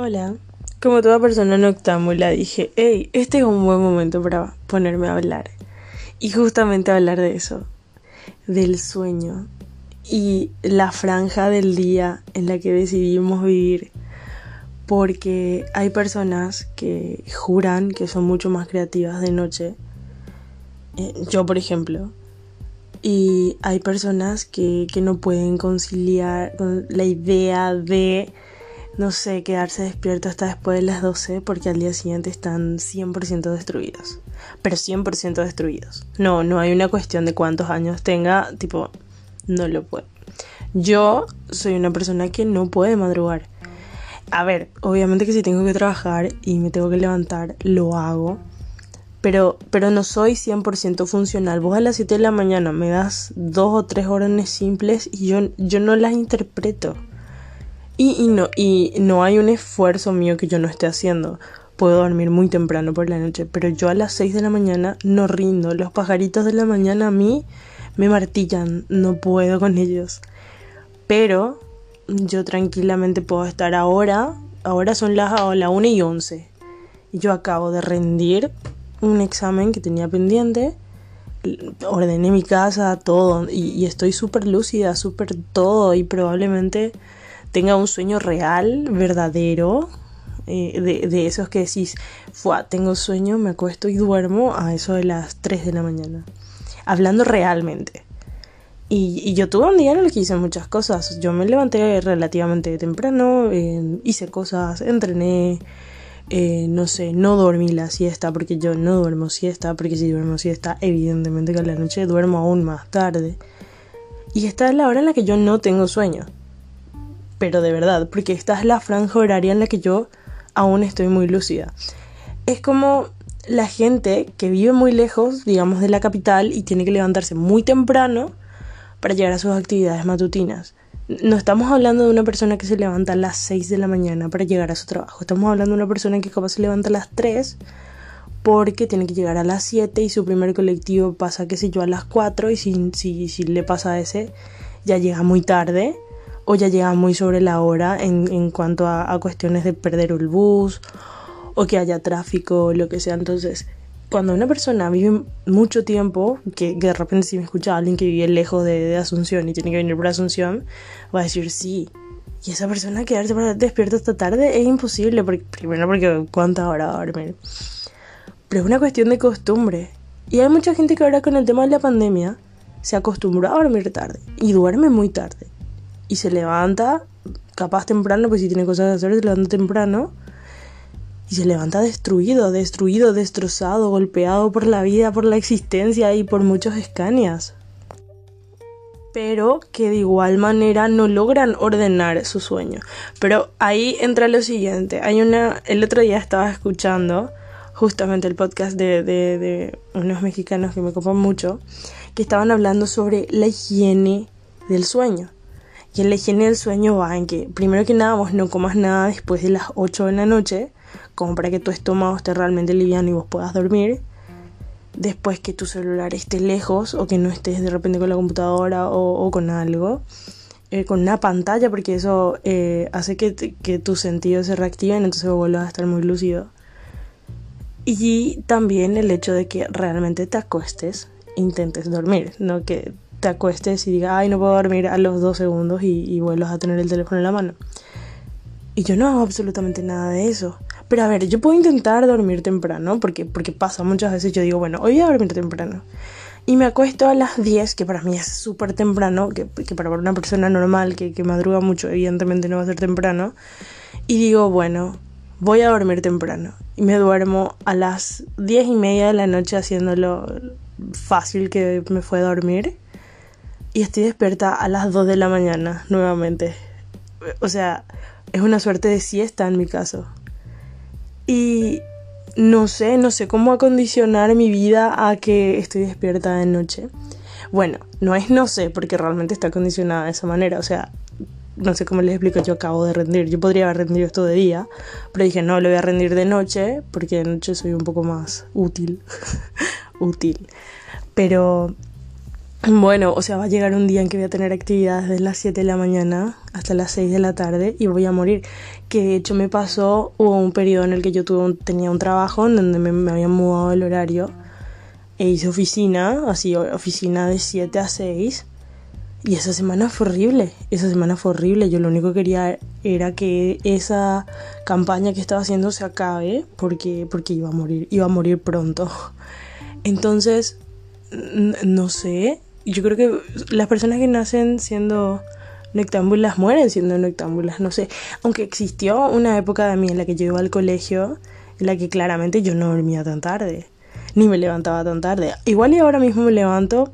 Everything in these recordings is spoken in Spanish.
Hola. Como toda persona noctámbula dije, hey, este es un buen momento para ponerme a hablar. Y justamente hablar de eso, del sueño y la franja del día en la que decidimos vivir. Porque hay personas que juran que son mucho más creativas de noche. Eh, yo, por ejemplo. Y hay personas que, que no pueden conciliar con la idea de no sé, quedarse despierto hasta después de las 12 porque al día siguiente están 100% destruidos. Pero 100% destruidos. No, no hay una cuestión de cuántos años tenga, tipo, no lo puede. Yo soy una persona que no puede madrugar. A ver, obviamente que si tengo que trabajar y me tengo que levantar, lo hago. Pero, pero no soy 100% funcional. Vos a las 7 de la mañana me das dos o tres órdenes simples y yo, yo no las interpreto. Y, no, y no hay un esfuerzo mío que yo no esté haciendo. Puedo dormir muy temprano por la noche, pero yo a las 6 de la mañana no rindo. Los pajaritos de la mañana a mí me martillan, no puedo con ellos. Pero yo tranquilamente puedo estar ahora, ahora son las la 1 y 11. Y yo acabo de rendir un examen que tenía pendiente, ordené mi casa, todo, y, y estoy súper lúcida, súper todo, y probablemente tenga un sueño real, verdadero, eh, de, esos que decís, Fua, tengo sueño, me acuesto y duermo a eso de las 3 de la mañana. Hablando realmente. Y, yo tuve un día en el que hice muchas cosas. Yo me levanté relativamente temprano, eh, hice cosas, entrené, eh, no sé, no dormí la siesta porque yo no duermo siesta, porque si duermo siesta, evidentemente que la noche duermo aún más tarde. Y esta es la hora en la que yo no tengo sueño pero de verdad, porque esta es la franja horaria en la que yo aún estoy muy lúcida. Es como la gente que vive muy lejos, digamos, de la capital y tiene que levantarse muy temprano para llegar a sus actividades matutinas. No estamos hablando de una persona que se levanta a las 6 de la mañana para llegar a su trabajo. Estamos hablando de una persona que capaz se levanta a las 3 porque tiene que llegar a las 7 y su primer colectivo pasa, qué sé yo, a las 4 y si, si, si le pasa a ese, ya llega muy tarde o ya llega muy sobre la hora en, cuanto a, cuestiones de perder el bus o que haya tráfico o lo que sea. Entonces, cuando una persona vive mucho tiempo, que, de repente si me escucha alguien que vive lejos de, Asunción y tiene que venir por Asunción, va a decir sí. Y esa persona quedarse despierta esta tarde es imposible, porque, primero porque cuánta hora va a dormir. Pero es una cuestión de costumbre. Y hay mucha gente que ahora con el tema de la pandemia se acostumbró a dormir tarde y duerme muy tarde y se levanta, capaz temprano, pues si tiene cosas que hacer, se levanta temprano. Y se levanta destruido, destruido, destrozado, golpeado por la vida, por la existencia y por muchos escanias. Pero que de igual manera no logran ordenar su sueño. Pero ahí entra lo siguiente. Hay una. El otro día estaba escuchando justamente el podcast de, de, de unos mexicanos que me copan mucho. Que estaban hablando sobre la higiene del sueño. En la higiene del sueño va en que, primero que nada, vos no comas nada después de las 8 de la noche, como para que tu estómago esté realmente liviano y vos puedas dormir. Después que tu celular esté lejos o que no estés de repente con la computadora o, con algo. Eh, con una pantalla, porque eso eh, hace que, que tus sentidos se reactiven, entonces vuelvas a estar muy lúcido. Y también el hecho de que realmente te acuestes intentes dormir, no que te acuestes y digas, ay, no puedo dormir a los dos segundos y, y vuelvas a tener el teléfono en la mano. Y yo no hago absolutamente nada de eso. Pero a ver, yo puedo intentar dormir temprano, porque, porque pasa muchas veces, yo digo, bueno, hoy voy a dormir temprano. Y me acuesto a las 10, que para mí es súper temprano, que, que, para una persona normal que, que madruga mucho, evidentemente no va a ser temprano. Y digo, bueno, voy a dormir temprano. Y me duermo a las 10 y media de la noche haciéndolo fácil que me fue a dormir y estoy despierta a las 2 de la mañana nuevamente. O sea, es una suerte de siesta en mi caso. Y no sé, no sé cómo acondicionar mi vida a que estoy despierta de noche. Bueno, no es no sé, porque realmente está acondicionada de esa manera. O sea, no sé cómo les explico, yo acabo de rendir. Yo podría haber rendido esto de día, pero dije, no, lo voy a rendir de noche, porque de noche soy un poco más útil. útil. Pero Bueno, o sea, va a llegar un día en que voy a tener actividades desde las 7 de la mañana hasta las 6 de la tarde y voy a morir. Que de hecho me pasó, hubo un periodo en el que yo tuve tenía un trabajo en donde me, me había mudado el horario e hice oficina, así, oficina de 7 a 6. Y esa semana fue horrible, esa semana fue horrible. Yo lo único que quería era que esa campaña que estaba haciendo se acabe porque, porque iba a morir, iba a morir pronto. Entonces, no sé, yo creo que las personas que nacen siendo noctámbulas mueren siendo noctámbulas, no sé. Aunque existió una época de mí en la que yo iba al colegio, en la que claramente yo no dormía tan tarde, ni me levantaba tan tarde. Igual y ahora mismo me levanto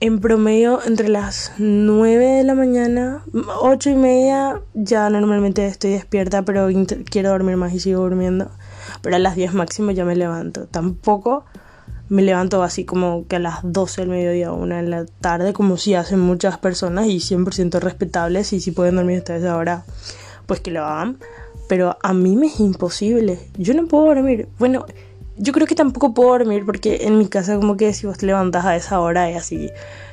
en promedio entre las 9 de la mañana, 8 y media, ya normalmente estoy despierta, pero quiero dormir más y sigo durmiendo. Pero a las 10 máximo ya me levanto. Tampoco me levanto así como que a las 12 del mediodía o una de la tarde, como si hacen muchas personas y 100% respetables y si pueden dormir ustedes ahora, pues que lo hagan. Pero a mí me es imposible, yo no puedo dormir. Bueno, yo creo que tampoco puedo dormir porque en mi casa como que si vos te levantas a esa hora es así,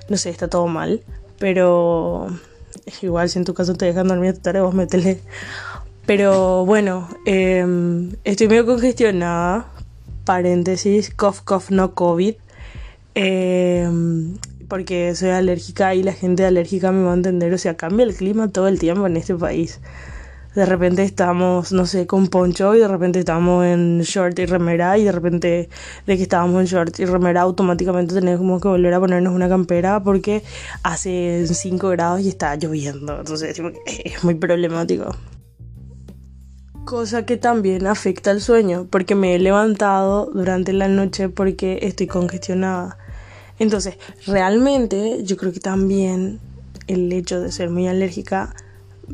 no sé, está todo mal. Pero igual si en tu casa te dejan dormir tarde, vos métele. Pero bueno, em, estoy medio congestionada paréntesis, cough, cough, no COVID, em, porque soy alérgica y la gente alérgica me va a entender, o sea, cambia el clima todo el tiempo en este país. De repente estamos, no sé, con poncho y de repente estamos en short y remera y de repente de que estábamos en short y remera automáticamente tenemos que volver a ponernos una campera porque hace 5 grados y está lloviendo. Entonces es muy problemático cosa que también afecta al sueño, porque me he levantado durante la noche porque estoy congestionada. Entonces, realmente yo creo que también el hecho de ser muy alérgica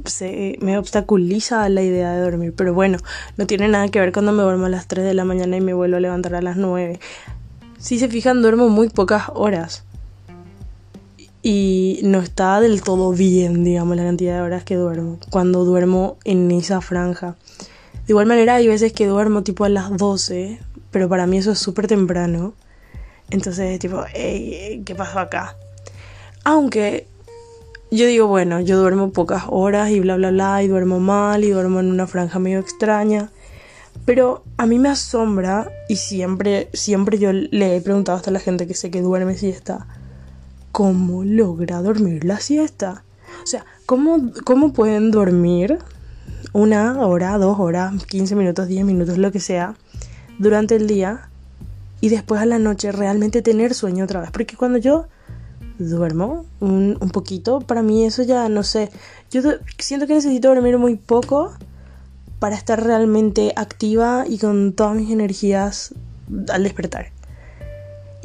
se, me obstaculiza la idea de dormir. Pero bueno, no tiene nada que ver cuando me duermo a las 3 de la mañana y me vuelvo a levantar a las 9. Si se fijan, duermo muy pocas horas. Y no está del todo bien, digamos, la cantidad de horas que duermo. Cuando duermo en esa franja. De igual manera hay veces que duermo tipo a las 12, pero para mí eso es súper temprano. Entonces, tipo, ¿qué pasó acá? Aunque yo digo, bueno, yo duermo pocas horas y bla, bla, bla, y duermo mal y duermo en una franja medio extraña. Pero a mí me asombra y siempre, siempre yo le he preguntado hasta a la gente que sé que duerme siesta, ¿cómo logra dormir la siesta? O sea, ¿cómo, cómo pueden dormir una hora, dos horas, 15 minutos, 10 minutos, lo que sea, durante el día y después a la noche realmente tener sueño otra vez. Porque cuando yo duermo un, un poquito, para mí eso ya no sé. Yo siento que necesito dormir muy poco para estar realmente activa y con todas mis energías al despertar.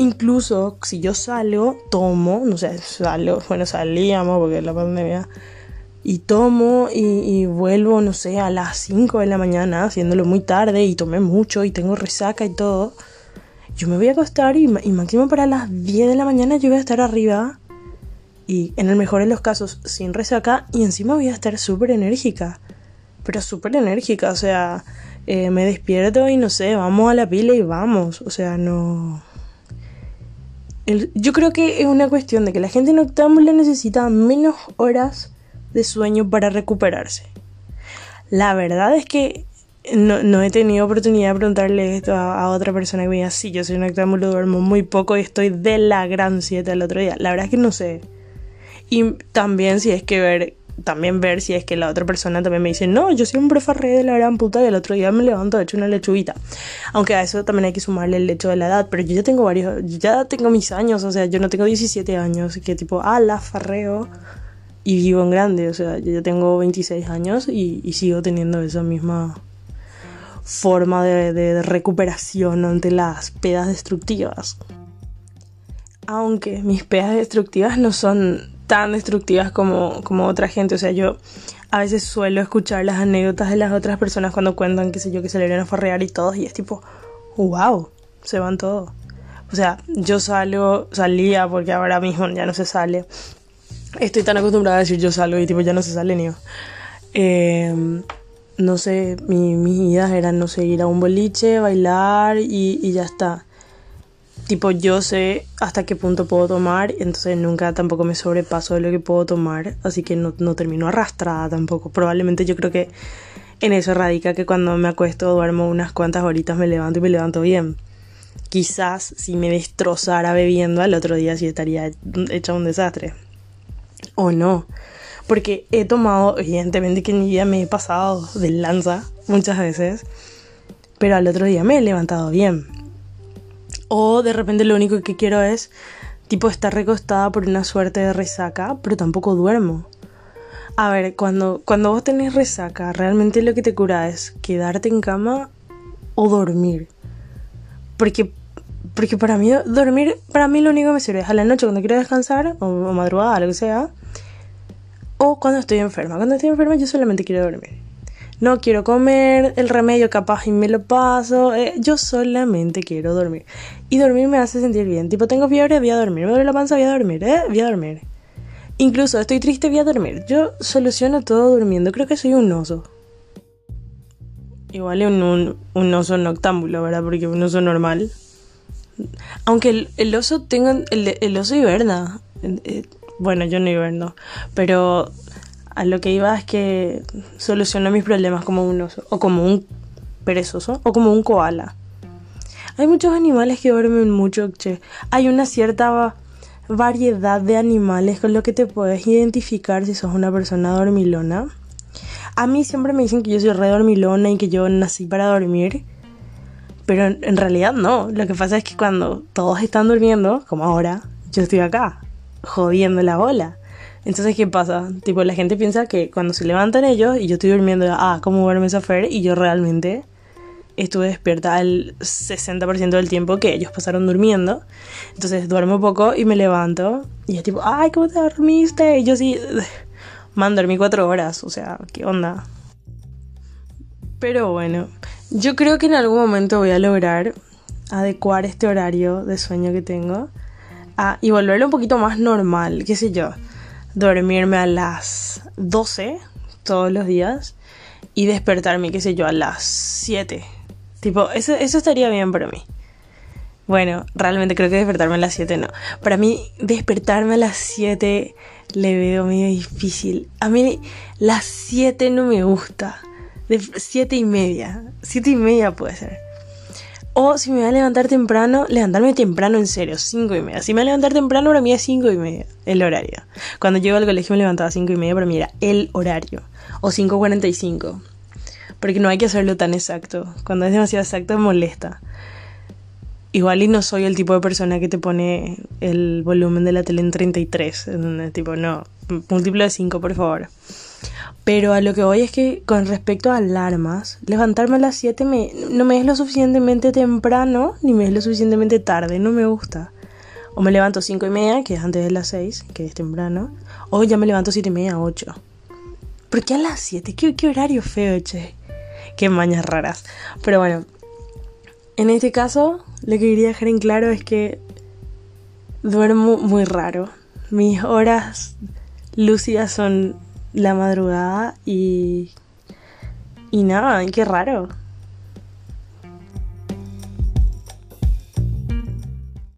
Incluso si yo salgo, tomo, no sé, salgo, bueno, salíamos porque la pandemia y tomo y, vuelvo, no sé, a las 5 de la mañana, haciéndolo muy tarde y tomé mucho y tengo resaca y todo, yo me voy a acostar y, máximo para las 10 de la mañana yo voy a estar arriba y en el mejor de los casos sin resaca y encima voy a estar súper enérgica, pero súper enérgica, o sea, eh, me despierto y no sé, vamos a la pila y vamos, o sea, no... yo creo que es una cuestión de que la gente noctámbula necesita menos horas de sueño para recuperarse. La verdad es que no, he tenido oportunidad de preguntarle esto a, otra persona que me diga, sí, yo soy un octámbulo, duermo muy poco y estoy de la gran siete el otro día. La verdad es que no sé. Y también si es que ver, también ver si es que la otra persona también me dice, no, yo siempre farré de la gran puta y el otro día me levanto de hecho una lechuguita. Aunque a eso también hay que sumarle el hecho de la edad, pero yo ya tengo varios, ya tengo mis años, o sea, yo no tengo 17 años, que tipo, ah, la farreo y vivo en grande, o sea, yo ya tengo 26 años y, sigo teniendo esa misma forma de, recuperación ante las pedas destructivas. Aunque mis pedas destructivas no son tan destructivas como, como otra gente, o sea, yo a veces suelo escuchar las anécdotas de las otras personas cuando cuentan, qué sé yo, que salieron a farrear y todos, y es tipo, wow, se van todos. O sea, yo salgo, salía porque ahora mismo ya no se sale, Estoy tan acostumbrada a decir yo salgo y tipo ya no se sale ni yo. Em, no sé, mi, mis idas eran, no sé, ir a un boliche, bailar y ya está. Tipo yo sé hasta qué punto puedo tomar, entonces nunca tampoco me sobrepaso de lo que puedo tomar, así que no, no termino arrastrada tampoco. Probablemente yo creo que en eso radica que cuando me acuesto duermo unas cuantas horitas, me levanto y me levanto bien. Quizás si me destrozara bebiendo al otro día sí estaría hecha un desastre. O no. Porque he tomado, evidentemente que en mi vida me he pasado de lanza muchas veces. Pero al otro día me he levantado bien. O de repente lo único que quiero es, tipo, estar recostada por una suerte de resaca, pero tampoco duermo. A ver, cuando, cuando vos tenés resaca, realmente lo que te cura es quedarte en cama o dormir. Porque, porque para mí dormir, para mí lo único que me sirve es a la noche cuando quiero descansar, o, o madrugada, lo que sea, o cuando estoy enferma. Cuando estoy enferma yo solamente quiero dormir. No quiero comer el remedio capaz y me lo paso. Eh, yo solamente quiero dormir. Y dormir me hace sentir bien. Tipo, tengo fiebre, voy a dormir. Me duele la panza, voy a dormir. ¿eh? Voy a dormir. Incluso estoy triste, voy a dormir. Yo soluciono todo durmiendo. Creo que soy un oso. Igual un, un, oso noctámbulo, ¿verdad? Porque un oso normal. Aunque el, oso tenga. El, el oso hiberna. Eh, bueno, yo no hiberno. Pero a lo que iba es que soluciono mis problemas como un oso. O como un perezoso. O como un koala. Hay muchos animales que duermen mucho, che. Hay una cierta variedad de animales con lo que te puedes identificar si sos una persona dormilona. A mí siempre me dicen que yo soy re dormilona y que yo nací para dormir. Pero en, realidad no. Lo que pasa es que cuando todos están durmiendo, como ahora, yo estoy acá, jodiendo la bola. Entonces, ¿qué pasa? Tipo, la gente piensa que cuando se levantan ellos y yo estoy durmiendo, ah, ¿cómo duerme esa Fer? Y yo realmente estuve despierta el 60% del tiempo que ellos pasaron durmiendo. Entonces duermo poco y me levanto. Y es tipo, ay, ¿cómo te dormiste? Y yo sí, man, dormí cuatro horas. O sea, ¿qué onda? Pero bueno, yo creo que en algún momento voy a lograr adecuar este horario de sueño que tengo a, y volverlo un poquito más normal, qué sé yo. Dormirme a las 12 todos los días y despertarme, qué sé yo, a las 7 Tipo, eso, eso estaría bien para mí. Bueno, realmente creo que despertarme a las 7 no. Para mí, despertarme a las 7 le veo medio difícil. A mí las 7 no me gusta. De 7 y media. 7 y media puede ser. O si me voy a levantar temprano, levantarme temprano en serio, 5 y media. Si me voy a levantar temprano, para mí es 5 y media, el horario. Cuando llego al colegio me levantaba a 5 y media, para mí era el horario. O 5.45 porque no hay que hacerlo tan exacto. Cuando es demasiado exacto molesta. Igual y no soy el tipo de persona que te pone el volumen de la tele en 33, tipo, no, múltiplo de 5, por favor. Pero a lo que voy es que con respecto a alarmas, levantarme a las 7 me, no me es lo suficientemente temprano ni me es lo suficientemente tarde, no me gusta. O me levanto 5 y media, que es antes de las 6, que es temprano, o ya me levanto 7 y media, 8. ¿Por qué a las 7? ¿Qué, qué horario feo, che? Qué mañas raras. Pero bueno, en este caso, lo que quería dejar en claro es que duermo muy raro. Mis horas lúcidas son la madrugada y. Y nada, qué raro.